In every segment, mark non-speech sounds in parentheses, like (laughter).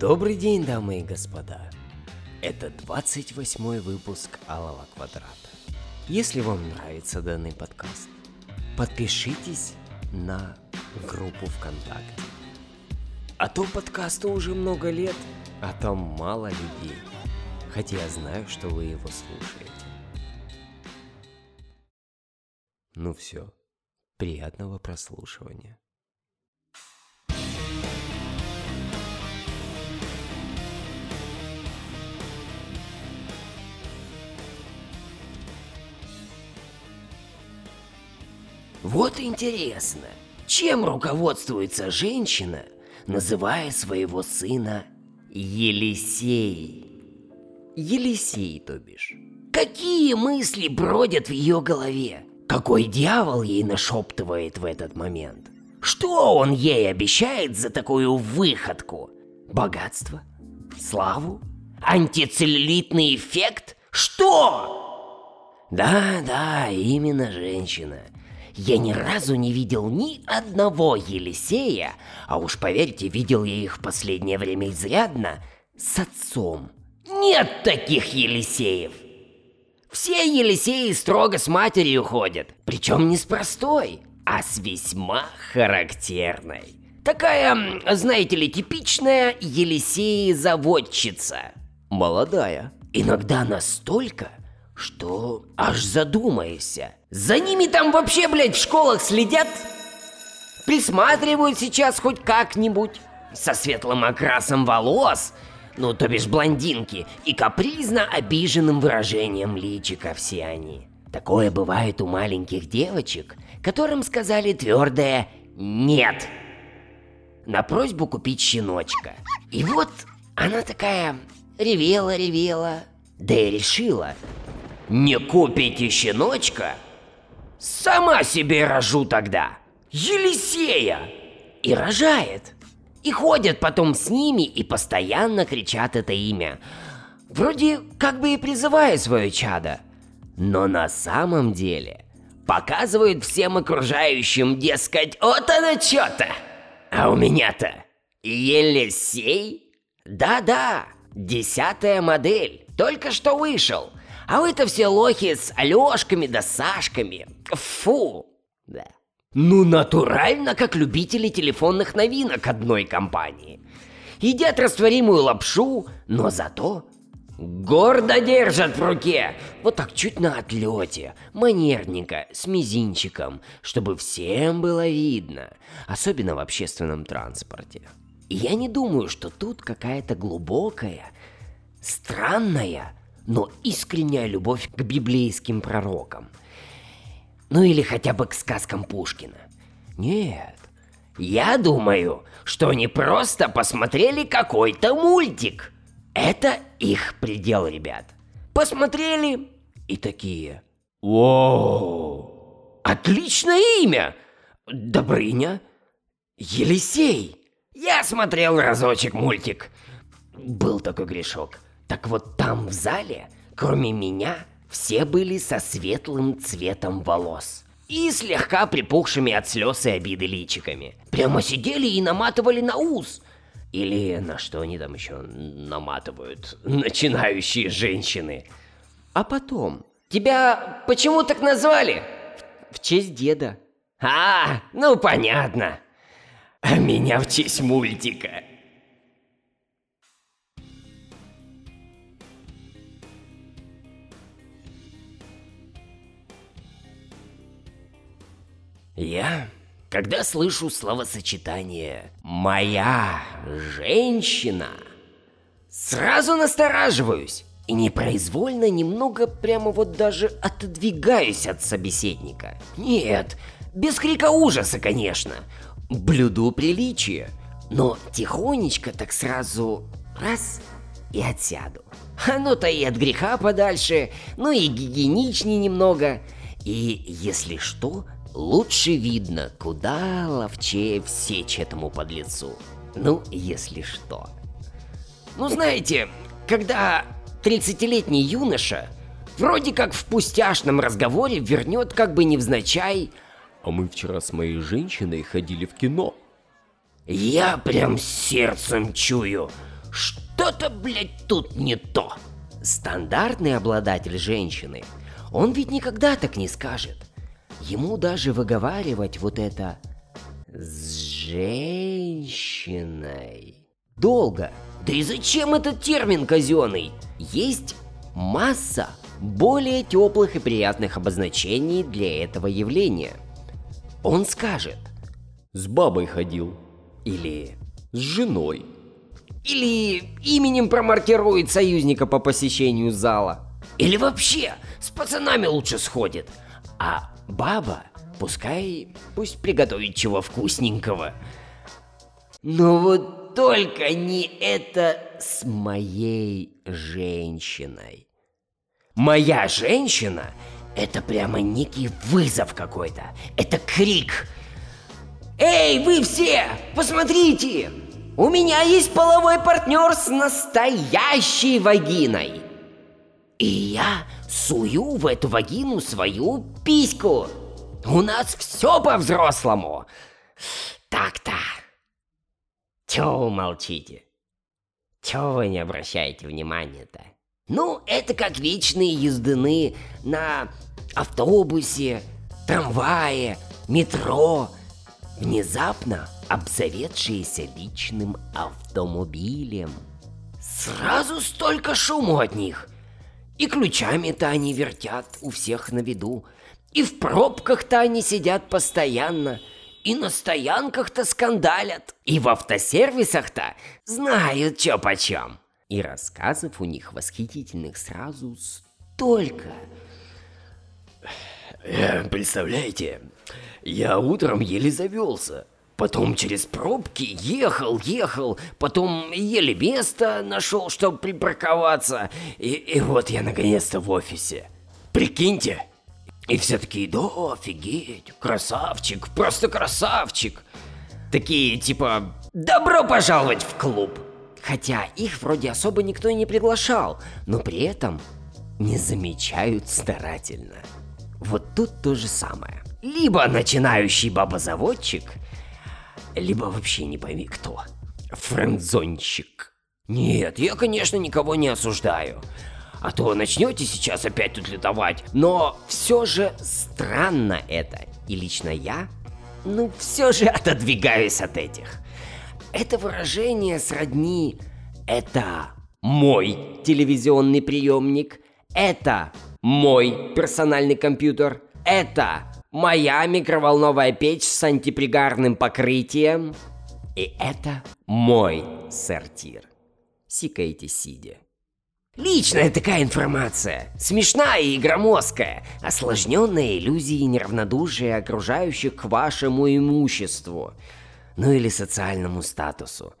Добрый день, дамы и господа. Это 28 выпуск Алого Квадрата. Если вам нравится данный подкаст, подпишитесь на группу ВКонтакте. А то подкасту уже много лет, а там мало людей. Хотя я знаю, что вы его слушаете. Ну все, приятного прослушивания. Вот интересно, чем руководствуется женщина, называя своего сына Елисей? Елисей, то бишь. Какие мысли бродят в ее голове? Какой дьявол ей нашептывает в этот момент? Что он ей обещает за такую выходку? Богатство? Славу? Антицеллюлитный эффект? Что? Да, да, именно женщина. Я ни разу не видел ни одного Елисея, а уж поверьте, видел я их в последнее время изрядно, с отцом. Нет таких Елисеев. Все Елисеи строго с матерью ходят, причем не с простой, а с весьма характерной. Такая, знаете ли, типичная Елисеи-заводчица. Молодая. Иногда настолько, что аж задумаешься. За ними там вообще, блядь, в школах следят? Присматривают сейчас хоть как-нибудь? Со светлым окрасом волос, ну то бишь блондинки, и капризно обиженным выражением личика все они. Такое бывает у маленьких девочек, которым сказали твердое «нет» на просьбу купить щеночка. И вот она такая ревела-ревела, да и решила, не купите щеночка? Сама себе рожу тогда. Елисея! И рожает. И ходят потом с ними и постоянно кричат это имя. Вроде как бы и призывая свое чадо. Но на самом деле показывают всем окружающим, дескать, вот оно что-то. А у меня-то Елисей? Да-да, десятая модель, только что вышел. А вы-то все лохи с Алешками да Сашками. Фу. Да. Ну, натурально, как любители телефонных новинок одной компании. Едят растворимую лапшу, но зато гордо держат в руке. Вот так чуть на отлете, манерненько, с мизинчиком, чтобы всем было видно, особенно в общественном транспорте. И я не думаю, что тут какая-то глубокая, странная, но искренняя любовь к библейским пророкам. Ну или хотя бы к сказкам Пушкина. Нет, я думаю, что они просто посмотрели какой-то мультик. Это их предел, ребят. Посмотрели и такие. Воу! Отличное имя! Добрыня? Елисей! Я смотрел разочек мультик. Был такой грешок. Так вот там в зале, кроме меня, все были со светлым цветом волос. И слегка припухшими от слез и обиды личиками. Прямо сидели и наматывали на ус. Или на что они там еще наматывают, начинающие женщины. А потом... Тебя почему так назвали? В, в честь деда. А, ну понятно. А меня в честь мультика. Я, когда слышу словосочетание «моя женщина», сразу настораживаюсь и непроизвольно немного прямо вот даже отодвигаюсь от собеседника. Нет, без крика ужаса, конечно. Блюду приличие, но тихонечко так сразу раз и отсяду. А ну-то и от греха подальше, ну и гигиеничнее немного. И если что, Лучше видно, куда ловчее всечь этому подлецу. Ну, если что. Ну, знаете, когда 30-летний юноша вроде как в пустяшном разговоре вернет как бы невзначай «А мы вчера с моей женщиной ходили в кино». Я прям сердцем чую. Что-то, блядь, тут не то. Стандартный обладатель женщины, он ведь никогда так не скажет. Ему даже выговаривать вот это с женщиной долго. Да и зачем этот термин казенный? Есть масса более теплых и приятных обозначений для этого явления. Он скажет С бабой ходил. или С женой. или именем промаркирует союзника по посещению зала. Или вообще с пацанами лучше сходит. А баба пускай пусть приготовит чего вкусненького. Но вот только не это с моей женщиной. Моя женщина – это прямо некий вызов какой-то. Это крик. Эй, вы все, посмотрите! У меня есть половой партнер с настоящей вагиной. И я сую в эту вагину свою письку. У нас все по-взрослому. Так-то. Чего вы молчите? Чего вы не обращаете внимания-то? Ну, это как вечные ездыны на автобусе, трамвае, метро, внезапно обзаведшиеся личным автомобилем. Сразу столько шуму от них. И ключами-то они вертят у всех на виду. И в пробках-то они сидят постоянно. И на стоянках-то скандалят. И в автосервисах-то знают чё почем. И рассказов у них восхитительных сразу столько. Э, Представляете, я утром еле завелся. Потом через пробки ехал, ехал, потом еле место нашел, чтобы припарковаться. И, и вот я наконец-то в офисе. Прикиньте. И все такие, да, офигеть, красавчик, просто красавчик. Такие, типа, добро пожаловать в клуб. Хотя их вроде особо никто и не приглашал, но при этом не замечают старательно. Вот тут то же самое. Либо начинающий бабозаводчик, либо вообще не пойми кто. Френдзонщик. Нет, я, конечно, никого не осуждаю. А то начнете сейчас опять тут летовать. Но все же странно это. И лично я, ну, все же отодвигаюсь от этих. Это выражение сродни «это мой телевизионный приемник», «это мой персональный компьютер», «это моя микроволновая печь с антипригарным покрытием», и это мой сортир. Сикаете сидя. Личная такая информация, смешная и громоздкая, осложненная иллюзией неравнодушия окружающих к вашему имуществу, ну или социальному статусу.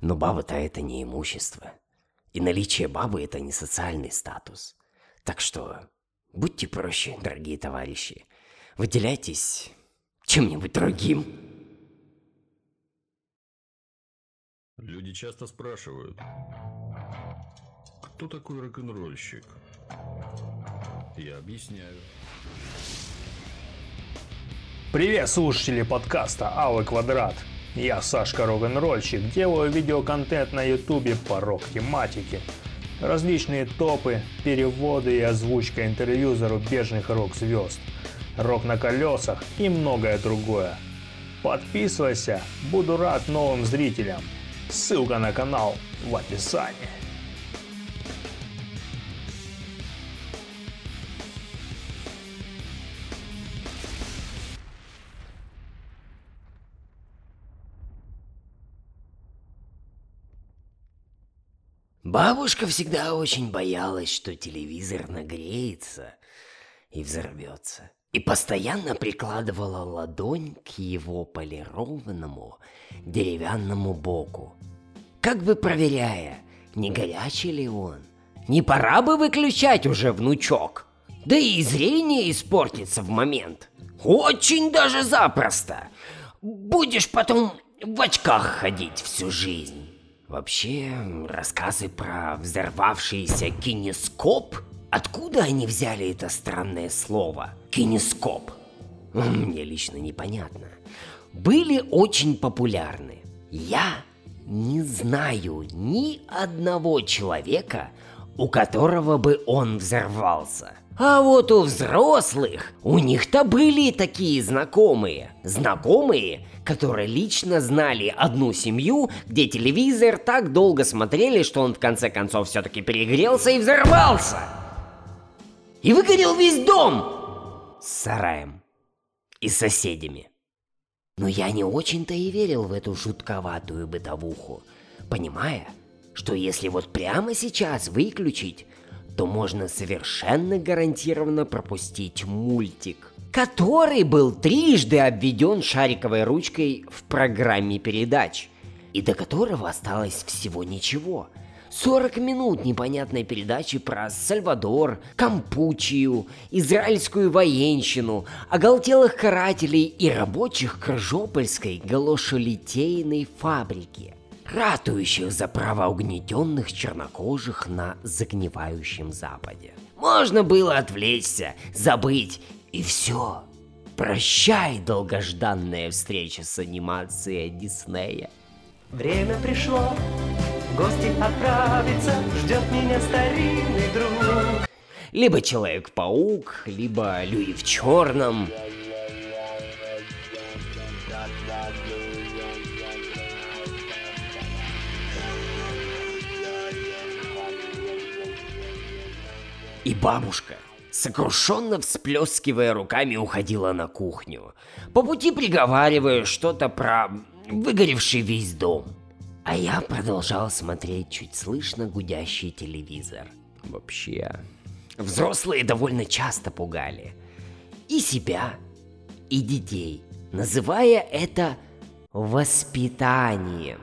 Но баба-то это не имущество. И наличие бабы это не социальный статус. Так что будьте проще, дорогие товарищи. Выделяйтесь чем-нибудь другим. Люди часто спрашивают, кто такой рок-н-ролльщик? Я объясняю. Привет, слушатели подкаста Аллы Квадрат. Я Сашка Рок-н-ролльщик, делаю видеоконтент на ютубе по рок-тематике. Различные топы, переводы и озвучка интервью зарубежных рок-звезд, рок на колесах и многое другое. Подписывайся, буду рад новым зрителям. Ссылка на канал в описании. Бабушка всегда очень боялась, что телевизор нагреется и взорвется. И постоянно прикладывала ладонь к его полированному деревянному боку. Как бы проверяя, не горячий ли он. Не пора бы выключать уже, внучок. Да и зрение испортится в момент. Очень даже запросто. Будешь потом в очках ходить всю жизнь. Вообще, рассказы про взорвавшийся кинескоп, откуда они взяли это странное слово кинескоп? Мне лично непонятно. Были очень популярны. Я не знаю ни одного человека, у которого бы он взорвался. А вот у взрослых, у них-то были такие знакомые. Знакомые, которые лично знали одну семью, где телевизор так долго смотрели, что он в конце концов все-таки перегрелся и взорвался. И выгорел весь дом с сараем и соседями. Но я не очень-то и верил в эту жутковатую бытовуху, понимая, что если вот прямо сейчас выключить, то можно совершенно гарантированно пропустить мультик, который был трижды обведен шариковой ручкой в программе передач, и до которого осталось всего ничего – 40 минут непонятной передачи про Сальвадор, Кампучию, израильскую военщину, оголтелых карателей и рабочих Крыжопольской галошелитейной фабрики, ратующих за право угнетенных чернокожих на загнивающем Западе. Можно было отвлечься, забыть, и все. Прощай, долгожданная встреча с анимацией Диснея. Время пришло, гости отправиться, ждет меня старинный друг. Либо Человек-паук, либо Люди в черном. И бабушка, сокрушенно всплескивая руками, уходила на кухню. По пути приговаривая что-то про выгоревший весь дом. А я продолжал смотреть чуть слышно гудящий телевизор. Вообще, взрослые довольно часто пугали. И себя, и детей, называя это воспитанием.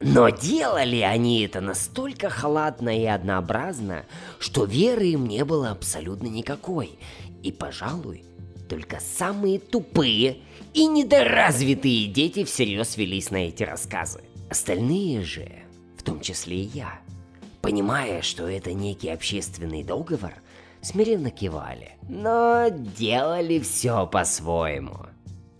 Но делали они это настолько халатно и однообразно, что веры им не было абсолютно никакой. И, пожалуй, только самые тупые и недоразвитые дети всерьез велись на эти рассказы. Остальные же, в том числе и я, понимая, что это некий общественный договор, смиренно кивали, но делали все по-своему.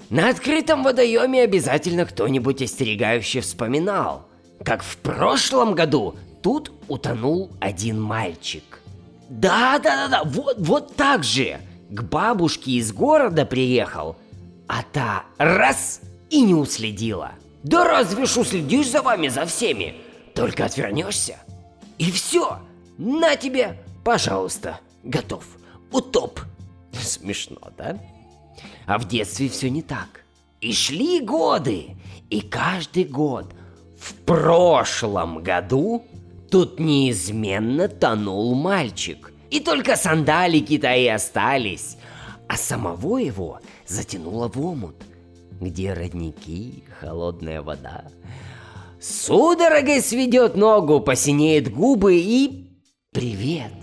На открытом водоеме обязательно кто-нибудь остерегающе вспоминал, как в прошлом году тут утонул один мальчик. Да-да-да-да, вот, вот так же. К бабушке из города приехал, а та раз и не уследила. Да разве ж уследишь за вами, за всеми? Только отвернешься. И все. На тебе, пожалуйста, готов. Утоп. (laughs) Смешно, да? А в детстве все не так. И шли годы, и каждый год в прошлом году тут неизменно тонул мальчик. И только сандалики-то и остались, а самого его затянуло в омут, где родники, холодная вода. Судорогой сведет ногу, посинеет губы и... Привет!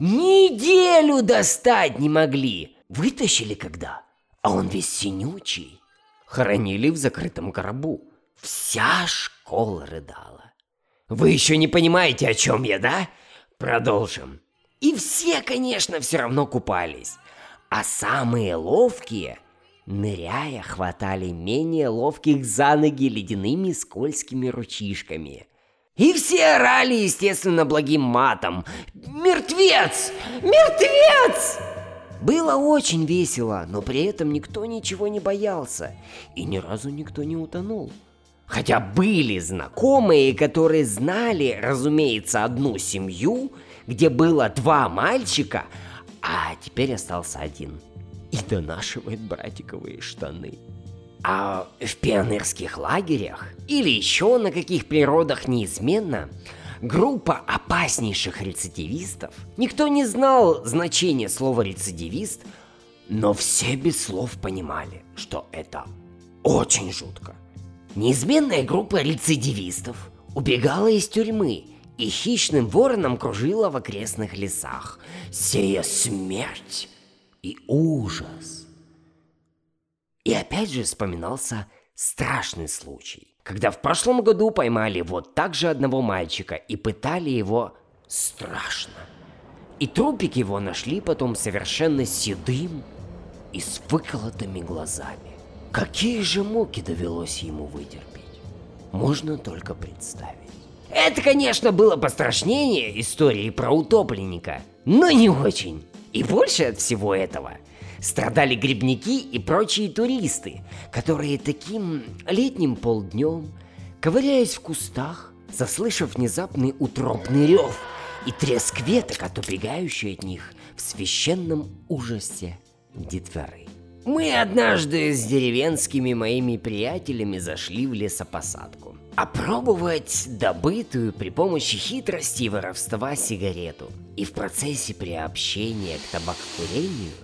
Неделю достать не могли! Вытащили когда? А он весь синючий. Хоронили в закрытом гробу. Вся школа рыдала. Вы еще не понимаете, о чем я, да? Продолжим. И все, конечно, все равно купались. А самые ловкие, ныряя, хватали менее ловких за ноги ледяными скользкими ручишками. И все орали, естественно, благим матом. «Мертвец! Мертвец!» Было очень весело, но при этом никто ничего не боялся, и ни разу никто не утонул. Хотя были знакомые, которые знали, разумеется, одну семью, где было два мальчика, а теперь остался один. И донашивает братиковые штаны. А в пионерских лагерях или еще на каких природах неизменно группа опаснейших рецидивистов. Никто не знал значения слова рецидивист, но все без слов понимали, что это очень жутко. Неизменная группа рецидивистов убегала из тюрьмы и хищным вороном кружила в окрестных лесах, сея смерть и ужас. И опять же вспоминался страшный случай, когда в прошлом году поймали вот так же одного мальчика и пытали его страшно. И трупик его нашли потом совершенно седым и с выколотыми глазами. Какие же муки довелось ему вытерпеть? можно только представить. Это, конечно, было пострашнее истории про утопленника, но не очень. И больше от всего этого страдали грибники и прочие туристы, которые таким летним полднем, ковыряясь в кустах, заслышав внезапный утробный рев и треск веток от убегающей от них в священном ужасе детворы. Мы однажды с деревенскими моими приятелями зашли в лесопосадку. Опробовать добытую при помощи хитрости и воровства сигарету. И в процессе приобщения к табакокурению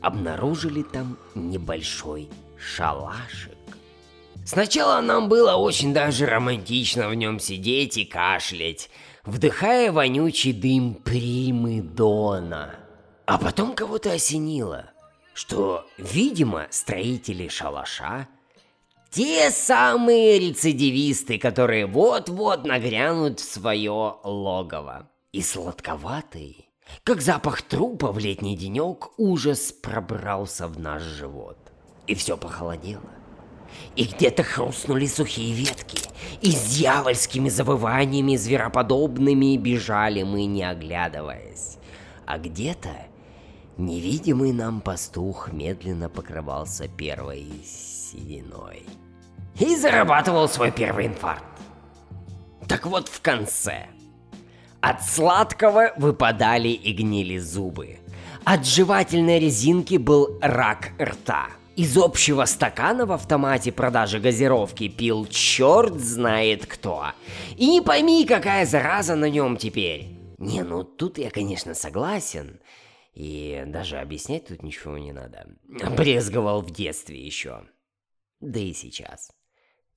обнаружили там небольшой шалашик. Сначала нам было очень даже романтично в нем сидеть и кашлять, вдыхая вонючий дым примы Дона. А потом кого-то осенило, что, видимо, строители шалаша те самые рецидивисты, которые вот-вот нагрянут в свое логово. И сладковатый, как запах трупа в летний денек, ужас пробрался в наш живот. И все похолодело. И где-то хрустнули сухие ветки, и с дьявольскими завываниями звероподобными бежали мы, не оглядываясь. А где-то невидимый нам пастух медленно покрывался первой сединой. И зарабатывал свой первый инфаркт. Так вот в конце. От сладкого выпадали и гнили зубы. От жевательной резинки был рак рта – из общего стакана в автомате продажи газировки пил черт знает кто. И не пойми, какая зараза на нем теперь. Не, ну тут я, конечно, согласен. И даже объяснять тут ничего не надо. (laughs) Брезговал в детстве еще. Да и сейчас.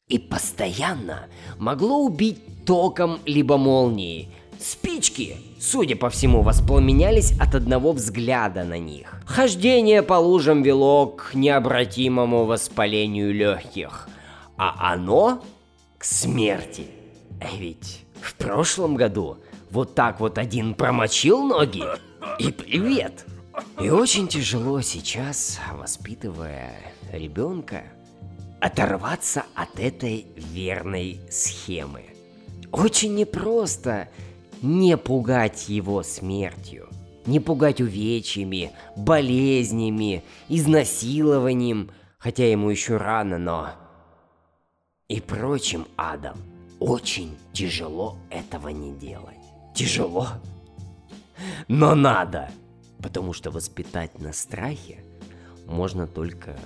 И постоянно могло убить током либо молнией, Спички, судя по всему, воспламенялись от одного взгляда на них. Хождение по лужам вело к необратимому воспалению легких, а оно к смерти. А ведь в прошлом году вот так вот один промочил ноги и привет. И очень тяжело сейчас, воспитывая ребенка, оторваться от этой верной схемы. Очень непросто не пугать его смертью, не пугать увечьями, болезнями, изнасилованием, хотя ему еще рано, но... И прочим адом. Очень тяжело этого не делать. Тяжело, но надо, потому что воспитать на страхе можно только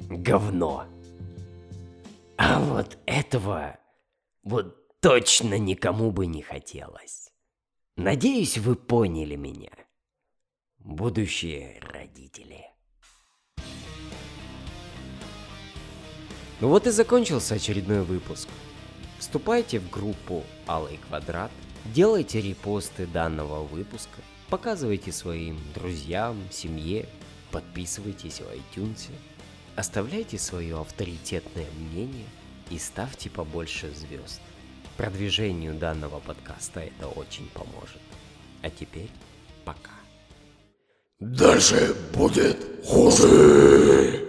говно. А вот этого, вот точно никому бы не хотелось. Надеюсь, вы поняли меня, будущие родители. Ну вот и закончился очередной выпуск. Вступайте в группу Алый Квадрат, делайте репосты данного выпуска, показывайте своим друзьям, семье, подписывайтесь в iTunes, оставляйте свое авторитетное мнение и ставьте побольше звезд. Продвижению данного подкаста это очень поможет. А теперь пока. Дальше будет хуже.